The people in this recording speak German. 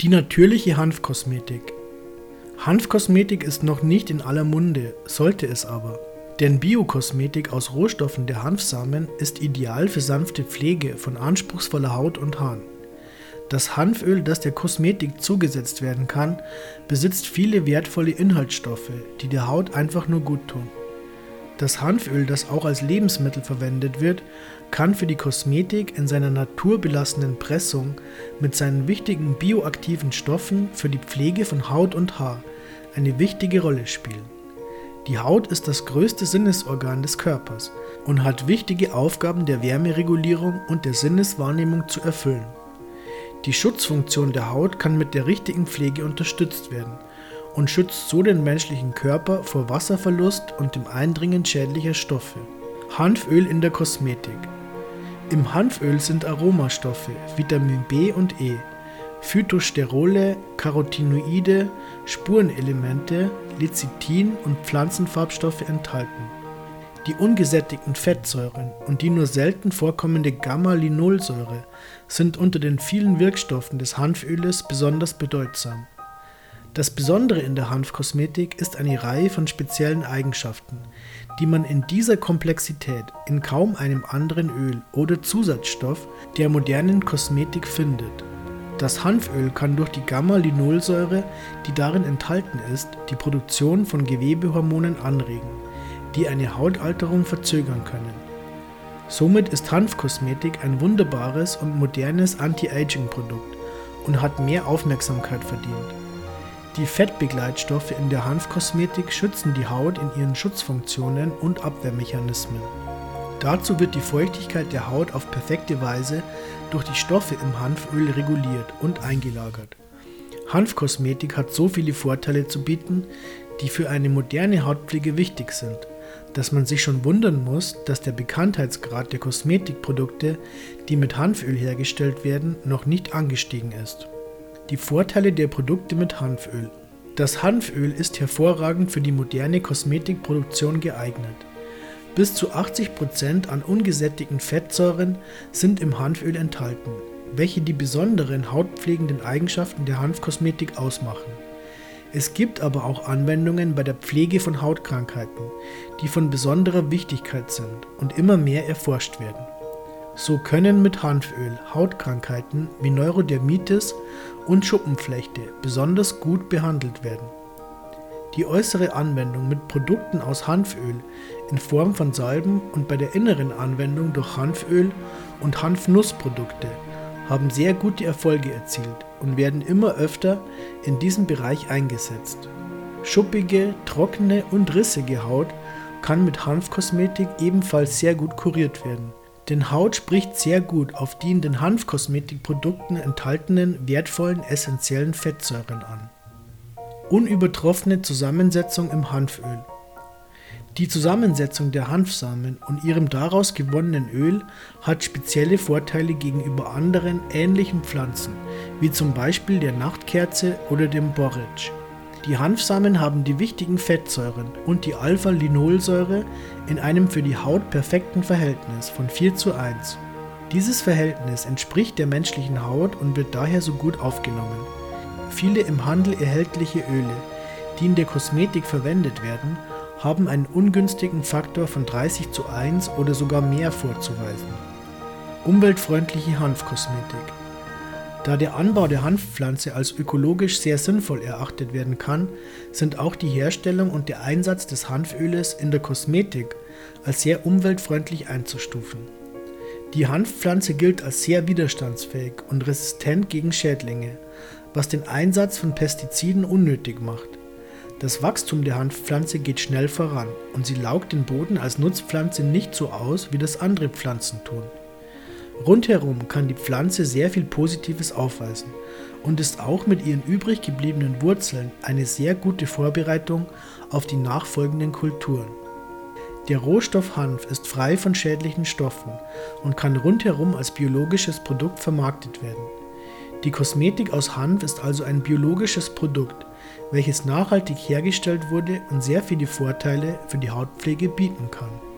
Die natürliche Hanfkosmetik. Hanfkosmetik ist noch nicht in aller Munde, sollte es aber. Denn Biokosmetik aus Rohstoffen der Hanfsamen ist ideal für sanfte Pflege von anspruchsvoller Haut und Haaren. Das Hanföl, das der Kosmetik zugesetzt werden kann, besitzt viele wertvolle Inhaltsstoffe, die der Haut einfach nur gut tun. Das Hanföl, das auch als Lebensmittel verwendet wird, kann für die Kosmetik in seiner naturbelassenen Pressung mit seinen wichtigen bioaktiven Stoffen für die Pflege von Haut und Haar eine wichtige Rolle spielen. Die Haut ist das größte Sinnesorgan des Körpers und hat wichtige Aufgaben der Wärmeregulierung und der Sinneswahrnehmung zu erfüllen. Die Schutzfunktion der Haut kann mit der richtigen Pflege unterstützt werden und schützt so den menschlichen Körper vor Wasserverlust und dem Eindringen schädlicher Stoffe. Hanföl in der Kosmetik. Im Hanföl sind Aromastoffe, Vitamin B und E, Phytosterole, Carotinoide, Spurenelemente, Lecithin und Pflanzenfarbstoffe enthalten. Die ungesättigten Fettsäuren und die nur selten vorkommende Gamma-Linolsäure sind unter den vielen Wirkstoffen des Hanföles besonders bedeutsam. Das Besondere in der Hanfkosmetik ist eine Reihe von speziellen Eigenschaften, die man in dieser Komplexität in kaum einem anderen Öl oder Zusatzstoff der modernen Kosmetik findet. Das Hanföl kann durch die Gamma-Linolsäure, die darin enthalten ist, die Produktion von Gewebehormonen anregen, die eine Hautalterung verzögern können. Somit ist Hanfkosmetik ein wunderbares und modernes Anti-Aging-Produkt und hat mehr Aufmerksamkeit verdient. Die Fettbegleitstoffe in der Hanfkosmetik schützen die Haut in ihren Schutzfunktionen und Abwehrmechanismen. Dazu wird die Feuchtigkeit der Haut auf perfekte Weise durch die Stoffe im Hanföl reguliert und eingelagert. Hanfkosmetik hat so viele Vorteile zu bieten, die für eine moderne Hautpflege wichtig sind, dass man sich schon wundern muss, dass der Bekanntheitsgrad der Kosmetikprodukte, die mit Hanföl hergestellt werden, noch nicht angestiegen ist. Die Vorteile der Produkte mit Hanföl. Das Hanföl ist hervorragend für die moderne Kosmetikproduktion geeignet. Bis zu 80% an ungesättigten Fettsäuren sind im Hanföl enthalten, welche die besonderen hautpflegenden Eigenschaften der Hanfkosmetik ausmachen. Es gibt aber auch Anwendungen bei der Pflege von Hautkrankheiten, die von besonderer Wichtigkeit sind und immer mehr erforscht werden. So können mit Hanföl Hautkrankheiten wie Neurodermitis und Schuppenflechte besonders gut behandelt werden. Die äußere Anwendung mit Produkten aus Hanföl in Form von Salben und bei der inneren Anwendung durch Hanföl und Hanfnussprodukte haben sehr gute Erfolge erzielt und werden immer öfter in diesem Bereich eingesetzt. Schuppige, trockene und rissige Haut kann mit Hanfkosmetik ebenfalls sehr gut kuriert werden. Denn Haut spricht sehr gut auf die in den Hanfkosmetikprodukten enthaltenen wertvollen essentiellen Fettsäuren an. Unübertroffene Zusammensetzung im Hanföl. Die Zusammensetzung der Hanfsamen und ihrem daraus gewonnenen Öl hat spezielle Vorteile gegenüber anderen ähnlichen Pflanzen, wie zum Beispiel der Nachtkerze oder dem Borretsch. Die Hanfsamen haben die wichtigen Fettsäuren und die Alpha-Linolsäure in einem für die Haut perfekten Verhältnis von 4 zu 1. Dieses Verhältnis entspricht der menschlichen Haut und wird daher so gut aufgenommen. Viele im Handel erhältliche Öle, die in der Kosmetik verwendet werden, haben einen ungünstigen Faktor von 30 zu 1 oder sogar mehr vorzuweisen. Umweltfreundliche Hanfkosmetik da der Anbau der Hanfpflanze als ökologisch sehr sinnvoll erachtet werden kann, sind auch die Herstellung und der Einsatz des Hanföles in der Kosmetik als sehr umweltfreundlich einzustufen. Die Hanfpflanze gilt als sehr widerstandsfähig und resistent gegen Schädlinge, was den Einsatz von Pestiziden unnötig macht. Das Wachstum der Hanfpflanze geht schnell voran und sie laugt den Boden als Nutzpflanze nicht so aus, wie das andere Pflanzen tun. Rundherum kann die Pflanze sehr viel Positives aufweisen und ist auch mit ihren übrig gebliebenen Wurzeln eine sehr gute Vorbereitung auf die nachfolgenden Kulturen. Der Rohstoff Hanf ist frei von schädlichen Stoffen und kann rundherum als biologisches Produkt vermarktet werden. Die Kosmetik aus Hanf ist also ein biologisches Produkt, welches nachhaltig hergestellt wurde und sehr viele Vorteile für die Hautpflege bieten kann.